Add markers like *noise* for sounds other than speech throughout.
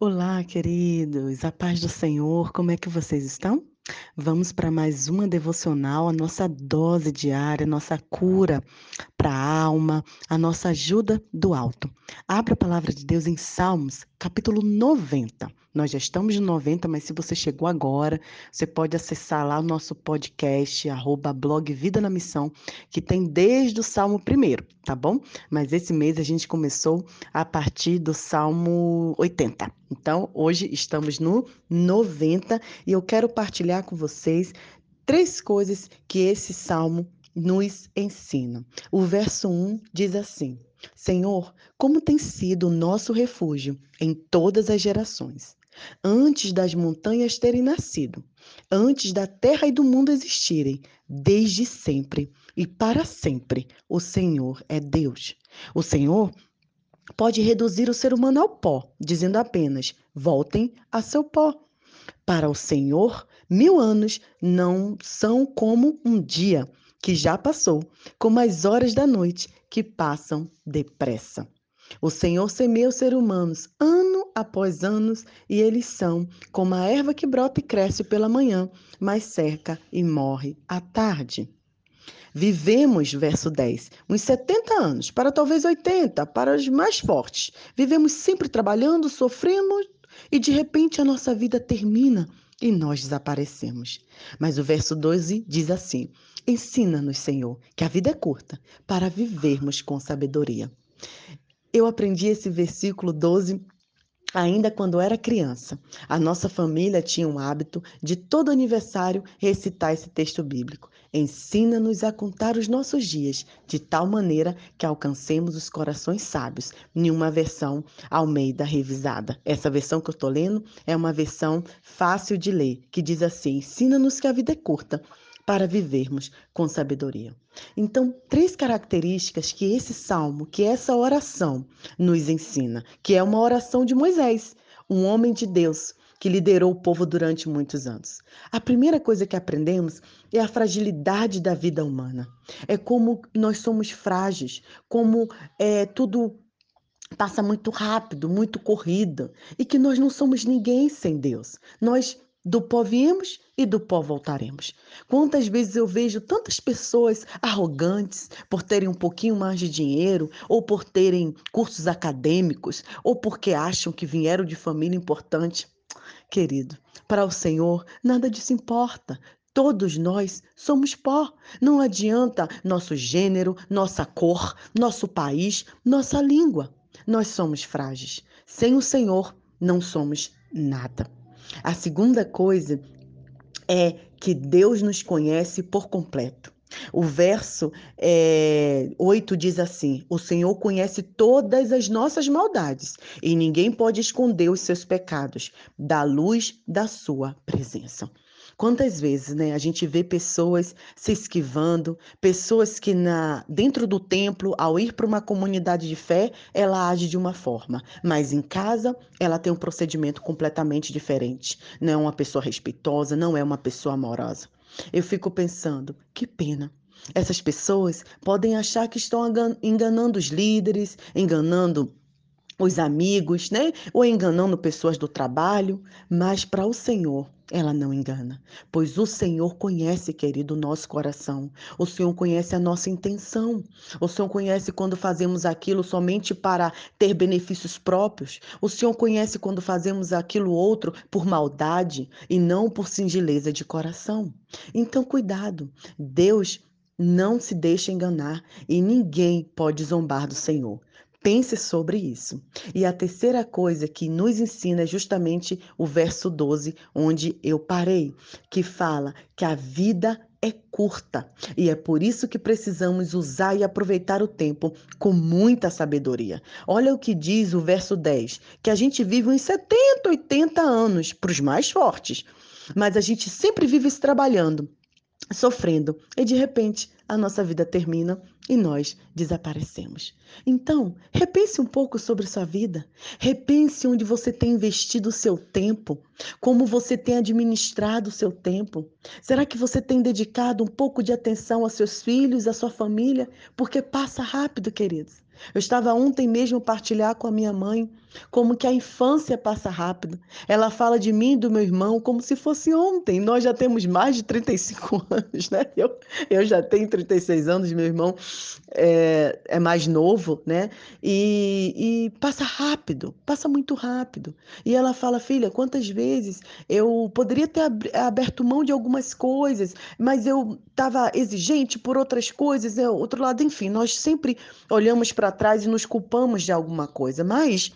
Olá, queridos, a paz do Senhor, como é que vocês estão? Vamos para mais uma devocional, a nossa dose diária, nossa cura para a alma, a nossa ajuda do alto. Abra a palavra de Deus em Salmos, capítulo 90. Nós já estamos no 90, mas se você chegou agora, você pode acessar lá o nosso podcast, arroba blog Vida na Missão, que tem desde o Salmo 1, tá bom? Mas esse mês a gente começou a partir do Salmo 80. Então, hoje estamos no 90 e eu quero partilhar com vocês três coisas que esse salmo nos ensina. O verso 1 diz assim: Senhor, como tem sido o nosso refúgio em todas as gerações antes das montanhas terem nascido, antes da terra e do mundo existirem, desde sempre e para sempre, o Senhor é Deus. O Senhor pode reduzir o ser humano ao pó, dizendo apenas: voltem a seu pó. Para o Senhor, mil anos não são como um dia que já passou, como as horas da noite que passam depressa. O Senhor semeia os seres humanos ano após ano e eles são como a erva que brota e cresce pela manhã, mas seca e morre à tarde. Vivemos, verso 10, uns 70 anos, para talvez 80, para os mais fortes. Vivemos sempre trabalhando, sofremos e de repente a nossa vida termina e nós desaparecemos. Mas o verso 12 diz assim: Ensina-nos, Senhor, que a vida é curta, para vivermos com sabedoria. Eu aprendi esse versículo 12 ainda quando era criança. A nossa família tinha um hábito de todo aniversário recitar esse texto bíblico. Ensina-nos a contar os nossos dias de tal maneira que alcancemos os corações sábios. Em uma versão Almeida revisada. Essa versão que eu estou lendo é uma versão fácil de ler, que diz assim: Ensina-nos que a vida é curta para vivermos com sabedoria. Então, três características que esse salmo, que essa oração nos ensina, que é uma oração de Moisés, um homem de Deus que liderou o povo durante muitos anos. A primeira coisa que aprendemos é a fragilidade da vida humana. É como nós somos frágeis, como é, tudo passa muito rápido, muito corrida, e que nós não somos ninguém sem Deus. Nós do pó viemos e do pó voltaremos. Quantas vezes eu vejo tantas pessoas arrogantes por terem um pouquinho mais de dinheiro, ou por terem cursos acadêmicos, ou porque acham que vieram de família importante. Querido, para o Senhor nada disso importa. Todos nós somos pó. Não adianta nosso gênero, nossa cor, nosso país, nossa língua. Nós somos frágeis. Sem o Senhor, não somos nada. A segunda coisa é que Deus nos conhece por completo. O verso é, 8 diz assim: O Senhor conhece todas as nossas maldades e ninguém pode esconder os seus pecados da luz da sua presença. Quantas vezes, né, a gente vê pessoas se esquivando, pessoas que na dentro do templo, ao ir para uma comunidade de fé, ela age de uma forma, mas em casa ela tem um procedimento completamente diferente. Não é uma pessoa respeitosa, não é uma pessoa amorosa. Eu fico pensando, que pena. Essas pessoas podem achar que estão enganando os líderes, enganando os amigos, né? Ou enganando pessoas do trabalho, mas para o Senhor ela não engana, pois o Senhor conhece, querido, o nosso coração. O Senhor conhece a nossa intenção. O Senhor conhece quando fazemos aquilo somente para ter benefícios próprios. O Senhor conhece quando fazemos aquilo outro por maldade e não por singeleza de coração. Então, cuidado. Deus não se deixa enganar e ninguém pode zombar do Senhor. Pense sobre isso. E a terceira coisa que nos ensina é justamente o verso 12, onde eu parei, que fala que a vida é curta e é por isso que precisamos usar e aproveitar o tempo com muita sabedoria. Olha o que diz o verso 10, que a gente vive uns 70, 80 anos para os mais fortes, mas a gente sempre vive se trabalhando, sofrendo e de repente a nossa vida termina e nós desaparecemos. Então, repense um pouco sobre sua vida. Repense onde você tem investido o seu tempo, como você tem administrado o seu tempo. Será que você tem dedicado um pouco de atenção aos seus filhos, à sua família? Porque passa rápido, queridos. Eu estava ontem mesmo partilhar com a minha mãe como que a infância passa rápido. Ela fala de mim e do meu irmão como se fosse ontem. Nós já temos mais de 35 *laughs* anos, né? Eu, eu já tenho 36 anos, meu irmão é, é mais novo, né? E, e passa rápido, passa muito rápido. E ela fala, filha, quantas vezes eu poderia ter aberto mão de algumas coisas, mas eu estava exigente por outras coisas, eu, outro lado, enfim, nós sempre olhamos para trás e nos culpamos de alguma coisa, mas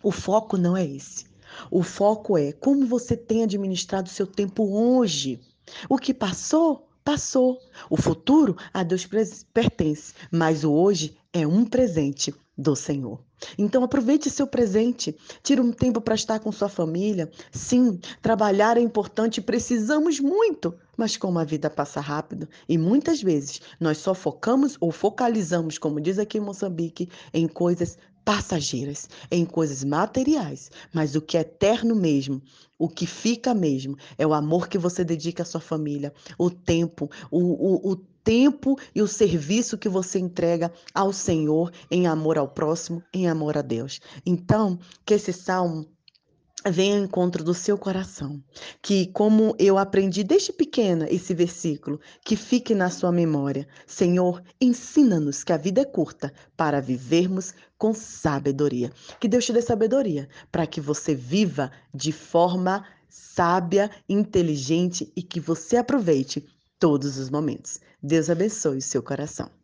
o foco não é esse. O foco é como você tem administrado o seu tempo hoje. O que passou, passou. O futuro a Deus pertence, mas o hoje é um presente do Senhor. Então aproveite seu presente, tire um tempo para estar com sua família. Sim, trabalhar é importante, precisamos muito, mas como a vida passa rápido e muitas vezes nós só focamos ou focalizamos, como diz aqui em Moçambique, em coisas passageiras, em coisas materiais, mas o que é eterno mesmo, o que fica mesmo, é o amor que você dedica à sua família, o tempo, o, o, o tempo e o serviço que você entrega ao Senhor em amor ao próximo, em amor a Deus. Então, que esse salmo venha ao encontro do seu coração. Que, como eu aprendi desde pequena esse versículo, que fique na sua memória. Senhor, ensina-nos que a vida é curta para vivermos com sabedoria. Que Deus te dê sabedoria para que você viva de forma sábia, inteligente e que você aproveite todos os momentos. Deus abençoe o seu coração.